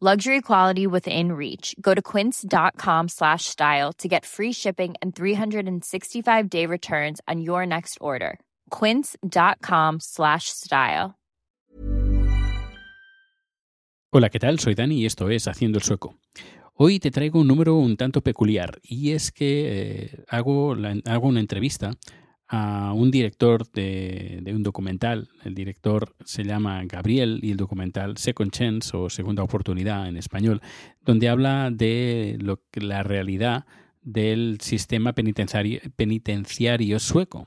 Luxury quality within reach. Go to quince.com slash style to get free shipping and 365 day returns on your next order. Quince.com slash style. Hola, ¿qué tal? Soy Dani y esto es Haciendo el Sueco. Hoy te traigo un número un tanto peculiar y es que eh, hago, la, hago una entrevista a un director de, un documental. El director se llama Gabriel y el documental Second Chance o Segunda Oportunidad en español, donde habla de lo, la realidad del sistema penitenciario, sueco.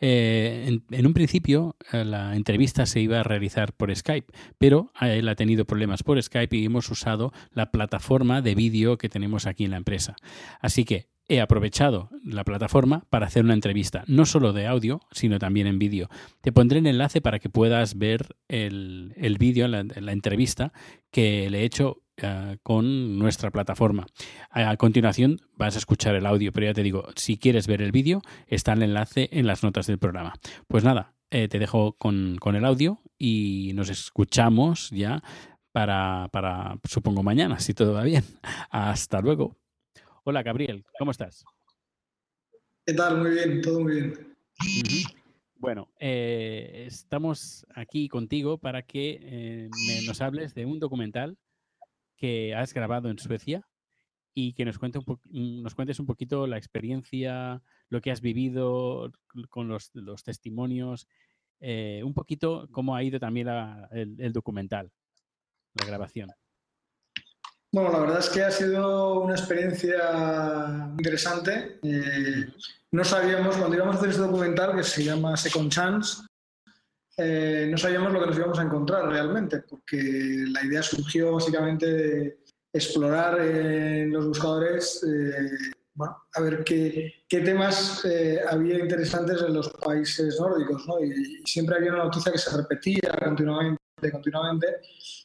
Eh, en, en, un principio eh, la entrevista se iba a realizar por Skype, pero él ha tenido problemas por Skype y hemos usado la plataforma de vídeo que tenemos aquí en la empresa. Así que he aprovechado la plataforma para hacer una entrevista, no solo de audio, sino también en vídeo. Te pondré el enlace para que puedas ver el, el vídeo, la, entrevista que le he hecho uh, con nuestra plataforma. A, a, continuación vas a escuchar el audio, pero ya te digo, si quieres ver el vídeo, está el enlace en las notas del programa. Pues nada, eh, te dejo con, con el audio y nos escuchamos ya para, para, supongo, mañana, si todo va bien. Hasta luego. Hola, Gabriel, ¿cómo estás? ¿Qué tal? Muy bien, todo muy bien. Uh -huh. Bueno, eh, estamos aquí contigo para que eh, me, nos hables de un documental que has grabado en Suecia y que nos, cuente un nos cuentes un poquito la experiencia, lo que has vivido con los, los testimonios, eh, un poquito cómo ha ido también la, el, el documental, la grabación. Bueno, la verdad es que ha sido una experiencia interesante. Eh, no sabíamos, cuando íbamos a hacer este documental, que se llama Second Chance, eh, no sabíamos lo que nos íbamos a encontrar realmente, porque la idea surgió básicamente de explorar en los buscadores, eh, a ver qué, qué temas eh, había interesantes en los países nórdicos, ¿no? Y siempre había una noticia que se repetía continuamente, continuamente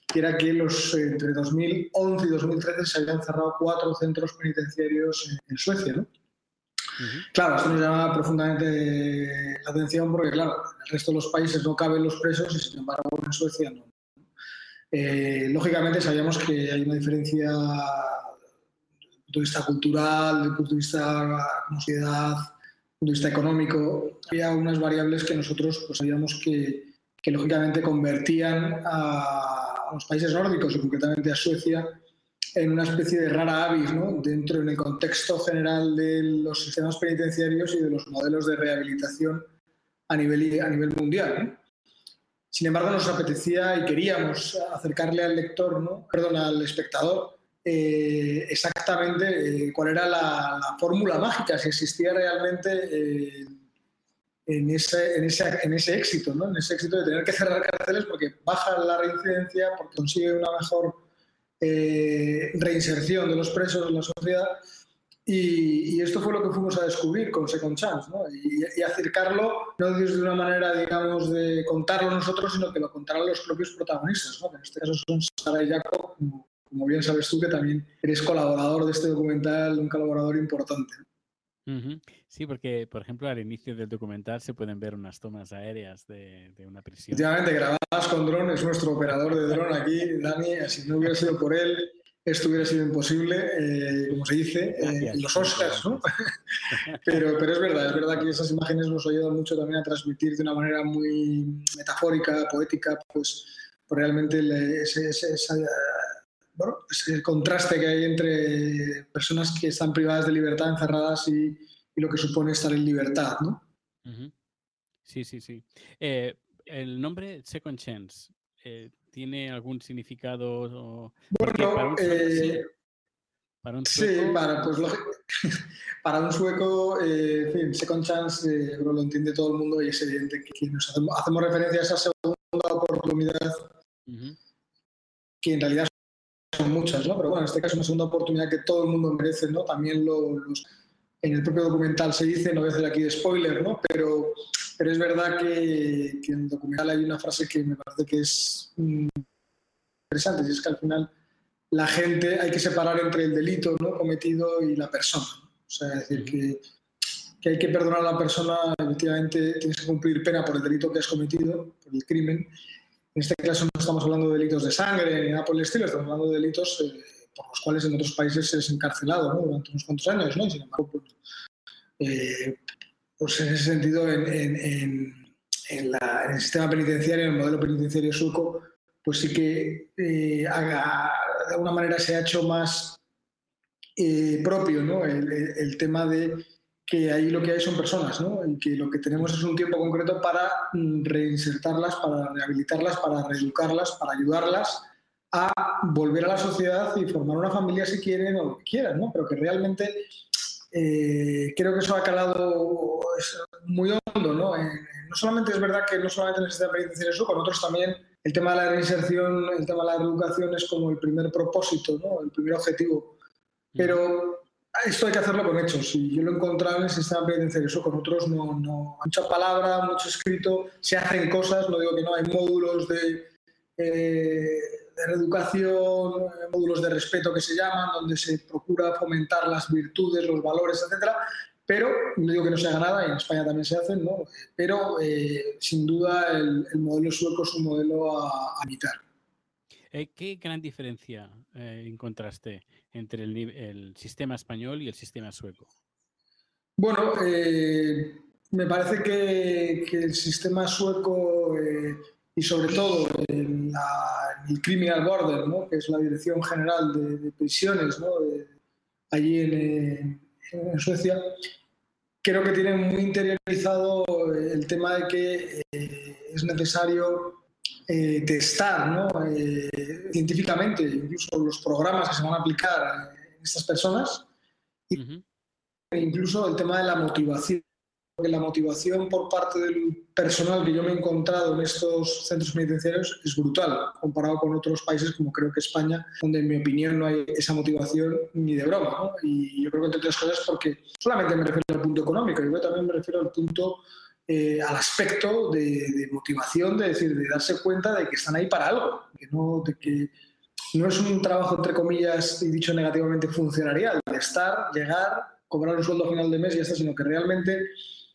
que era que los, entre 2011 y 2013 se habían cerrado cuatro centros penitenciarios en, en Suecia. ¿no? Uh -huh. Claro, esto nos llama profundamente la atención porque, claro, en el resto de los países no caben los presos y, sin embargo, en Suecia no. Eh, lógicamente, sabíamos que hay una diferencia desde el punto de vista cultural, desde el punto de vista sociedad, desde el punto de vista económico. Había unas variables que nosotros pues, sabíamos que, que lógicamente convertían a los países nórdicos y concretamente a Suecia en una especie de rara avis dentro en el contexto general de los sistemas penitenciarios y de los modelos de rehabilitación a nivel, a nivel mundial. Sin embargo, nos apetecía y queríamos acercarle al lector, perdón, al espectador, eh, exactamente eh, cuál era la, la, fórmula mágica, si existía realmente eh, en ese, en ese, en ese éxito, ¿no? en ese éxito de tener que cerrar cárceles porque baja la reincidencia, porque consigue una mejor eh, reinserción de los presos en la sociedad. Y, y, esto fue lo que fuimos a descubrir con Second Chance, ¿no? y, y, acercarlo no desde una manera, digamos, de contarlo nosotros, sino que lo contaran los propios protagonistas, ¿no? que en este caso son Sara y Jacob, como, como bien sabes tú, que también eres colaborador de este documental, un colaborador importante. Sí, porque, por ejemplo, al inicio del documental se pueden ver unas tomas aéreas de, de una prisión. Efectivamente, grabadas con dron, es nuestro operador de dron aquí, Dani, si no hubiera sido por él, esto hubiera sido imposible, eh, como se dice, eh, los Oscars, ¿no? pero, pero es verdad, es verdad que esas imágenes nos ayudan mucho también a transmitir de una manera muy metafórica, poética, pues, pues realmente ese, ese, esa, bueno, ese contraste que hay entre personas que están privadas de libertad, encerradas y, lo que supone estar en libertad, ¿no? Sí, sí, sí. Eh, el nombre Second Chance, eh, ¿tiene algún significado? Bueno, para un, eh, para un sueco... Sí, para, pues, para un sueco, en fin, Second Chance lo entiende todo el mundo y es evidente que nos hacemos, hacemos referencia a esa segunda oportunidad que en realidad son muchas, ¿no? Pero bueno, en este caso es una segunda oportunidad que todo el mundo merece, ¿no? También los, en el propio documental se dice, no voy a hacer aquí de spoiler, ¿no? Pero, pero es verdad que, en el documental hay una frase que me parece que es mm, interesante, y es que al final la gente hay que separar entre el delito ¿no? cometido y la persona. O sea, es decir, que, que hay que perdonar a la persona, efectivamente tienes que cumplir pena por el delito que has cometido, por el crimen, en este caso no estamos hablando de delitos de sangre ni nada por el estilo, estamos hablando de delitos eh, por los cuales en otros países se es encarcelado durante unos cuantos años, ¿no? Sin embargo, pues, eh, pues en ese sentido, en, el sistema penitenciario, en el modelo penitenciario sueco, pues sí que eh, de alguna manera se ha hecho más propio ¿no? el tema de que ahí lo que hay son personas, ¿no? Y que lo que tenemos es un tiempo concreto para mm, reinsertarlas, para rehabilitarlas, para reeducarlas, para ayudarlas a volver a la sociedad y formar una familia si quieren o lo que quieran, ¿no? Pero que realmente eh, creo que eso ha calado muy hondo, ¿no? no solamente es verdad que no solamente sistema penitenciario eso, con otros también el tema de la reinserción, el tema de la reeducación es como el primer propósito, ¿no? El primer objetivo. Pero esto hay que hacerlo con hechos. Y yo lo he encontrado en el sistema penitenciario, con otros no, no. Mucha palabra, mucho escrito, se hacen cosas, no digo que no, hay módulos de, eh, de reeducación, módulos de respeto que se llaman, donde se procura fomentar las virtudes, los valores, etcétera. Pero no digo que no se haga nada, en España también se hacen, ¿no? Pero eh, sin duda el, modelo sueco es un modelo a, a. Eh, ¿Qué gran diferencia encontraste entre el, sistema español y el sistema sueco? Bueno, eh, me parece que, el sistema sueco eh, y sobre todo el Criminal Border, ¿no? que es la Dirección General de, Prisiones allí en, Suecia, creo que tienen muy interiorizado el tema de que eh, es necesario eh, testar ¿no? Eh, científicamente incluso los programas que se van a aplicar en estas personas e incluso el tema de la motivación. Porque la motivación por parte del personal que yo me he encontrado en estos centros penitenciarios es brutal comparado con otros países como creo que España, donde en mi opinión no hay esa motivación ni de broma. ¿no? Y yo creo que entre otras cosas porque solamente me refiero al punto económico, yo también me refiero al punto eh, al aspecto de, motivación, de decir, de darse cuenta de que están ahí para algo, que no, de que no es un trabajo, entre comillas, y dicho negativamente, funcionarial, de estar, llegar, cobrar un sueldo a final de mes y ya está, sino que realmente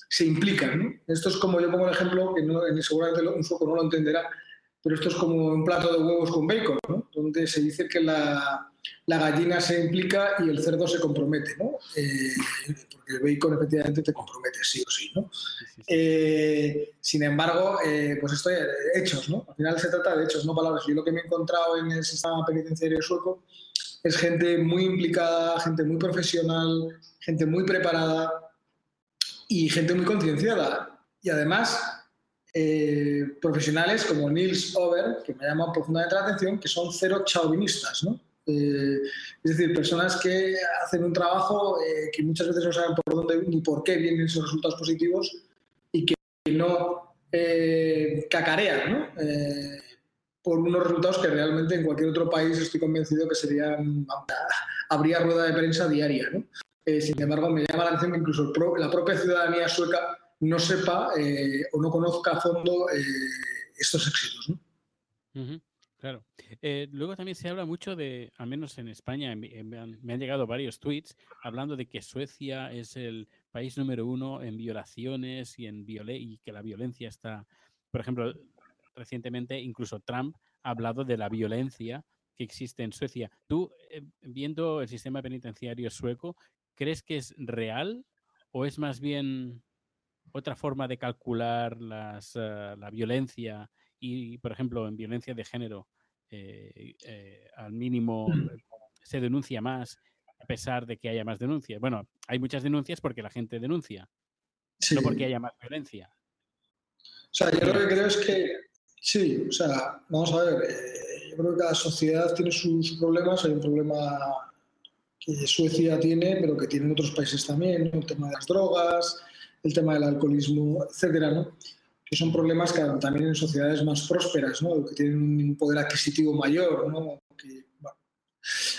se implican. Esto es como yo pongo el ejemplo, que no, seguramente un sueco no lo entenderá, pero esto es como un plato de huevos con bacon, donde se dice que la, la gallina se implica y el cerdo se compromete, ¿no? Eh, porque el bacon efectivamente te compromete sí o sí, ¿no? Eh, sin embargo, eh, pues esto hechos, ¿no? Al final se trata de hechos, no palabras. Yo lo que me he encontrado en el sistema penitenciario sueco es gente muy implicada, gente muy profesional, gente muy preparada y gente muy concienciada. Y además, profesionales como Nils Over, que me llama profundamente la atención, que son cero chauvinistas, ¿no? Eh, es decir, personas que hacen un trabajo eh, que muchas veces no saben por dónde ni por qué vienen esos resultados positivos y que no eh, cacarean por unos resultados que realmente en cualquier otro país estoy convencido que serían, habría rueda de prensa diaria. sin embargo, me llama la atención que incluso la propia ciudadanía sueca no sepa o no conozca a fondo estos éxitos. Claro. Eh, luego también se habla mucho de, al menos en España, me han, llegado varios tweets hablando de que Suecia es el país número uno en violaciones y, en y que la violencia está, por ejemplo, recientemente incluso Trump ha hablado de la violencia que existe en Suecia. Tú, eh, viendo el sistema penitenciario sueco, ¿crees que es real o es más bien otra forma de calcular las, eh, la violencia y, por ejemplo, en violencia de género, al mínimo se denuncia más a pesar de que haya más denuncias. Bueno, hay muchas denuncias porque la gente denuncia, no porque haya más violencia. O sea, yo lo que creo es que, sí, o sea, vamos a ver, eh, yo creo que cada sociedad tiene sus problemas, hay un problema que Suecia tiene, pero que tienen otros países también, el tema de las drogas, el tema del alcoholismo, etcétera, ¿no? Que son problemas que también en sociedades más prósperas, ¿no? que tienen un poder adquisitivo mayor, ¿no?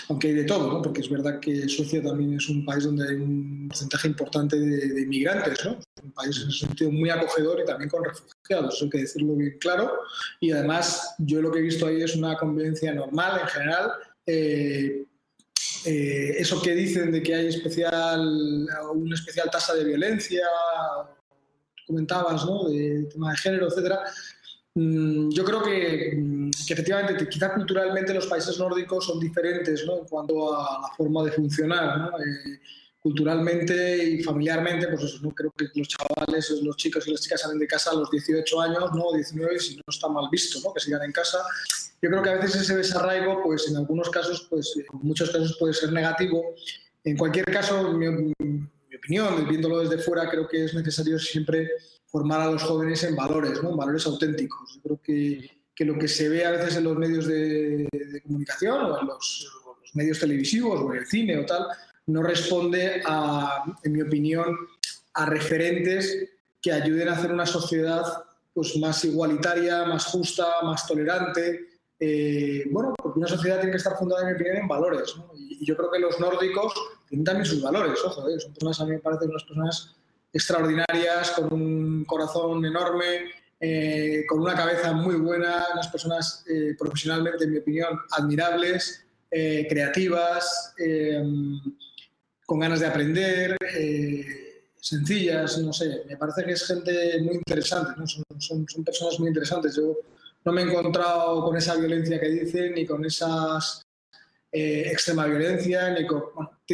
aunque hay de todo, porque es verdad que Suecia también es un país donde hay un porcentaje importante de, inmigrantes, ¿no? un país en ese sentido muy acogedor y también con refugiados, hay que decirlo bien claro. Y además, yo lo que he visto ahí es una convivencia normal en general. Eh, eh, eso que dicen de que hay especial, una especial tasa de violencia, comentabas, ¿no? de tema de género, etcétera, Mm, yo creo mm, que, efectivamente, quizá culturalmente los países nórdicos son diferentes ¿no? en cuanto a la forma de funcionar. ¿no? Eh, culturalmente y familiarmente, pues eso, ¿no? creo que los chavales, los chicos y las chicas salen de casa a los 18 años, ¿no? 19, si no está mal visto, ¿no? que sigan en casa. Yo creo que a veces ese desarraigo, pues en algunos casos, pues en muchos casos puede ser negativo. En cualquier caso, mi opinión, viéndolo desde fuera, creo que es necesario siempre formar a los jóvenes en valores, ¿no? valores auténticos. Yo creo que, que, lo que se ve a veces en los medios de, comunicación o en los, medios televisivos o en el cine o tal, no responde, a, en mi opinión, a referentes que ayuden a hacer una sociedad pues, más igualitaria, más justa, más tolerante. Eh, bueno, porque una sociedad tiene que estar fundada, en mi opinión, en valores. Y, yo creo que los nórdicos tienen también sus valores. Ojo, ¿eh? son personas, a mí me parecen unas personas extraordinarias, con un corazón enorme, eh, con una cabeza muy buena, unas personas eh, profesionalmente, en mi opinión, admirables, eh, creativas, con ganas de aprender, sencillas, no sé, me parece que es gente muy interesante, son, son, personas muy interesantes. Yo no me he encontrado con esa violencia que dicen, ni con esas extrema violencia, ni con...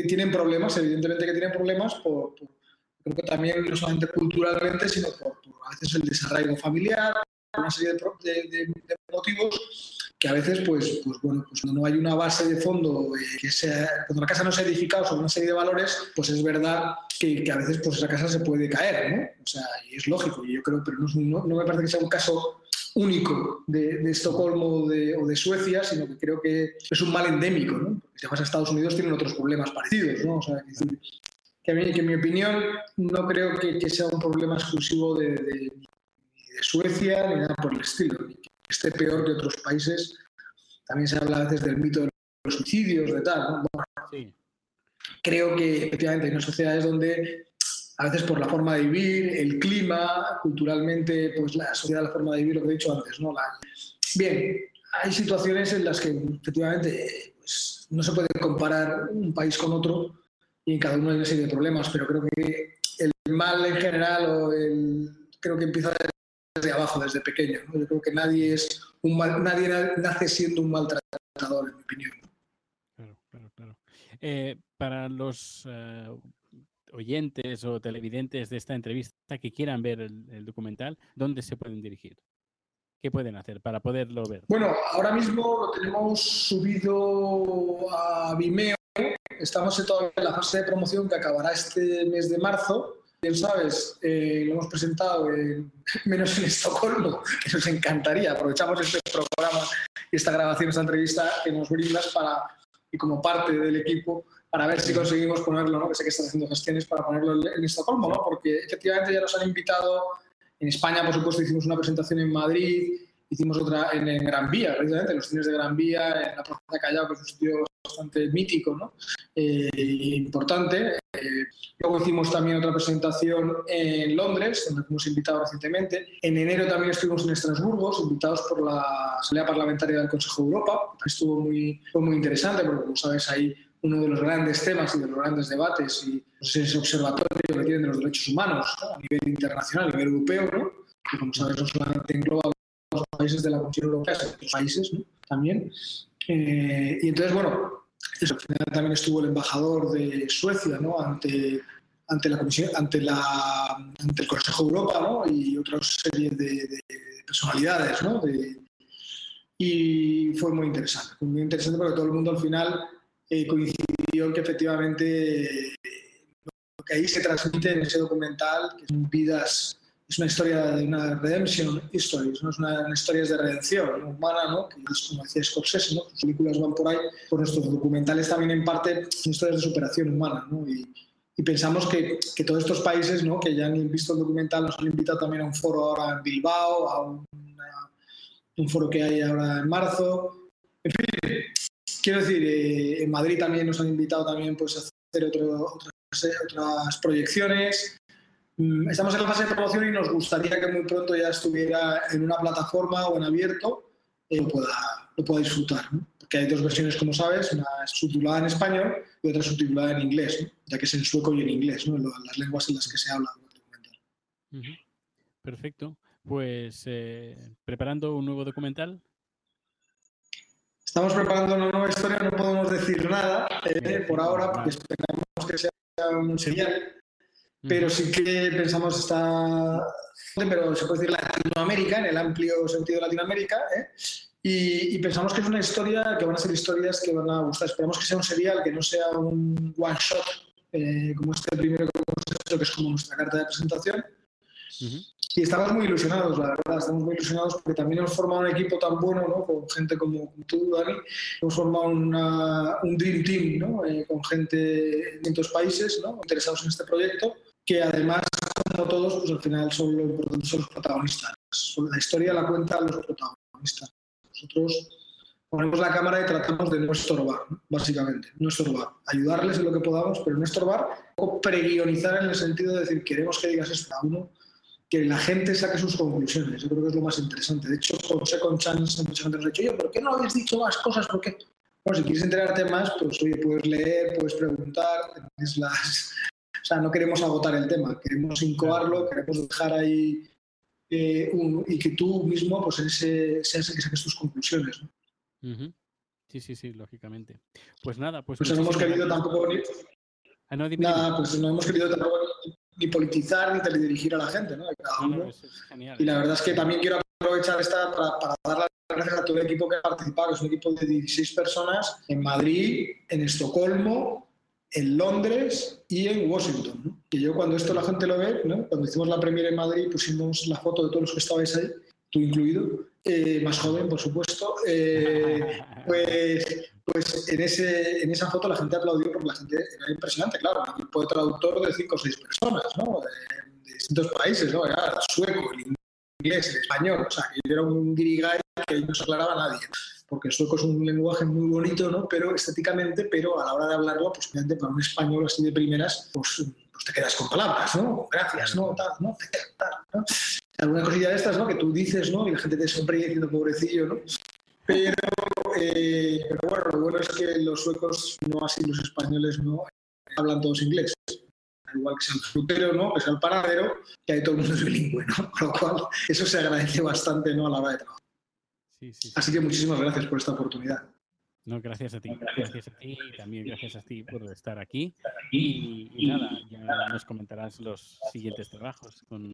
tienen problemas, evidentemente que tienen problemas por creo que también no solamente culturalmente, sino por, a veces el desarraigo familiar, una serie de, motivos que a veces, pues, pues bueno, pues cuando no hay una base de fondo, eh, que sea, cuando la casa no se ha edificado sobre una serie de valores, pues es verdad que, que, a veces pues esa casa se puede caer, ¿no? O sea, y es lógico, y yo creo, pero no, no, me parece que sea un caso único de, de Estocolmo o de, o de, Suecia, sino que creo que es un mal endémico, ¿no? si vas a Estados Unidos tienen otros problemas parecidos, ¿no? O sea, que, a mí, que en mi opinión no creo que, que sea un problema exclusivo de, de, Suecia ni nada por el estilo, ni que esté peor que otros países. También se habla a veces del mito de los suicidios, de tal. Creo que efectivamente hay unas sociedades donde a veces por la forma de vivir, el clima, culturalmente, pues la sociedad, la forma de vivir, lo que he dicho antes, ¿no? Bien, hay situaciones en las que efectivamente pues, no se puede comparar un país con otro, y en cada uno hay una serie de problemas, pero creo que el mal en general o el, creo que empieza desde abajo, desde pequeño. Yo creo que nadie es un mal, nadie nace siendo un maltratador, en mi opinión. Claro, claro, claro. Eh, para los eh, oyentes o televidentes de esta entrevista que quieran ver el, el, documental, ¿dónde se pueden dirigir? ¿Qué pueden hacer para poderlo ver? Bueno, ahora mismo lo tenemos subido a Vimeo Estamos en toda la fase de promoción que acabará este mes de marzo. Bien sabes, eh, lo hemos presentado en, menos en Estocolmo, que nos encantaría. Aprovechamos este programa y esta grabación, esta entrevista que nos brindas para, y como parte del equipo para ver si conseguimos ponerlo, ¿no? que sé que están haciendo gestiones para ponerlo en Estocolmo, ¿no? porque efectivamente ya nos han invitado en España, por supuesto, hicimos una presentación en Madrid, hicimos otra en, Gran Vía, precisamente, en los cines de Gran Vía, en la Plaza de Callao, que es un sitio bastante mítico, ¿no? Eh, importante. Eh, luego hicimos también otra presentación en Londres, donde fuimos invitados recientemente. En enero también estuvimos en Estrasburgo, invitados por la Asamblea Parlamentaria del Consejo de Europa. Estuvo muy, fue muy interesante porque, como sabes, hay uno de los grandes temas y de los grandes debates y pues, ese observatorio que tienen de los derechos humanos a nivel internacional, a nivel europeo, ¿no? que como sabes no solamente engloba los países de la Comisión Europea, sino otros países también. Eh, y entonces, bueno, eso, también estuvo el embajador de Suecia ante, ante, la comisión, ante, la, ante el Consejo de Europa ¿no? y otra serie de, de personalidades ¿no? de, y fue muy interesante. Muy interesante porque todo el mundo al final eh, coincidió que efectivamente lo que ahí se transmite en ese documental, que son vidas, es una historia de una redemption history, ¿no? es una, historias de redención humana, ¿no? que es como decía Scorsese, ¿no? sus películas van por ahí, por nuestros documentales también en parte son historias de superación humana. ¿no? Y, y pensamos que, que, todos estos países ¿no? que ya han visto el documental nos han invitado también a un foro ahora en Bilbao, a un, un foro que hay ahora en marzo. En fin, quiero decir, eh, en Madrid también nos han invitado también pues, a hacer otras, proyecciones. Mm, estamos en la fase de promoción y nos gustaría que muy pronto ya estuviera en una plataforma o en abierto y lo pueda, lo pueda disfrutar. Porque hay dos versiones, como sabes, una subtitulada en español y otra subtitulada en inglés, ya que es en sueco y en inglés, ¿no? las lenguas en las que se habla. Perfecto. Pues eh, preparando un nuevo documental. Estamos preparando una nueva historia, no podemos decir nada eh, por ahora, porque esperamos que sea un serial, pero sí que pensamos estar, pero se puede decir Latinoamérica, en el amplio sentido de Latinoamérica, ¿eh? y, y, pensamos que es una historia que van a ser historias que van a gustar. Esperamos que sea un serial, que no sea un one shot, como este primero que hemos hecho, que es como nuestra carta de presentación. Y estamos muy ilusionados, la verdad, estamos muy ilusionados porque también hemos formado un equipo tan bueno, ¿no? Con gente como, tú, Dani, hemos formado una, un Dream Team, ¿no? Eh, con gente de distintos países, ¿no? Interesados en este proyecto, que además, como todos, pues al final son, lo son los protagonistas. La historia la cuenta los protagonistas. Nosotros ponemos la cámara y tratamos de no estorbar, básicamente, no estorbar, ayudarles en lo que podamos, pero no estorbar, o preguionizar en el sentido de decir, queremos que digas esto a uno, que la gente saque sus conclusiones. Yo creo que es lo más interesante. De hecho, con Second Chance, mucha gente nos ha dicho, oye, ¿por qué no habéis dicho más cosas? ¿Por qué? Bueno, si quieres enterarte más, pues oye, puedes leer, puedes preguntar. Las... O sea, no queremos agotar el tema, queremos incoarlo, queremos dejar ahí eh, un, y que tú mismo pues, ese, seas el que saques tus conclusiones. ¿no? Sí, sí, sí, lógicamente. Pues nada, pues... Pues no hemos querido tampoco... Ah, no, nada, pues no hemos querido tampoco ni politizar ni teledirigir a la gente, ¿no? y la verdad es que también quiero aprovechar esta para, dar las gracias a todo el equipo que ha participado, es un equipo de 16 personas en Madrid, en Estocolmo, en Londres y en Washington. ¿no? Que yo cuando esto la gente lo ve, ¿no? cuando hicimos la premiere en Madrid pusimos la foto de todos los que estabais ahí, tú incluido, eh, más joven, por supuesto, eh, pues pues en, ese, en esa foto la gente aplaudió porque la gente era impresionante, claro, un equipo de traductor de cinco o seis personas, ¿no? De, distintos países, ¿no? Era el sueco, el inglés, el español, o sea, que era un dirigay que no se aclaraba a nadie, porque el sueco es un lenguaje muy bonito, ¿no? Pero estéticamente, pero a la hora de hablarlo, pues obviamente para un español así de primeras, pues, pues te quedas con palabras, ¿no? Gracias, ¿no? Tal, ¿no? Tal, ¿no? Alguna cosilla de estas, ¿no? Que tú dices, ¿no? Y la gente te sonríe diciendo pobrecillo, ¿no? Pero, eh, pero bueno, lo bueno es que los suecos, no así los españoles, no hablan todos inglés. Igual que sea el frutero, ¿no? que sea el paradero, que hay todo el mundo es bilingüe, ¿no? Con lo cual, eso se agradece bastante ¿no? a la hora de trabajar. Sí, sí, Así que muchísimas gracias por esta oportunidad. No, gracias a ti, gracias a ti y también gracias a ti por estar aquí. Y, y nada, ya nos comentarás los siguientes trabajos con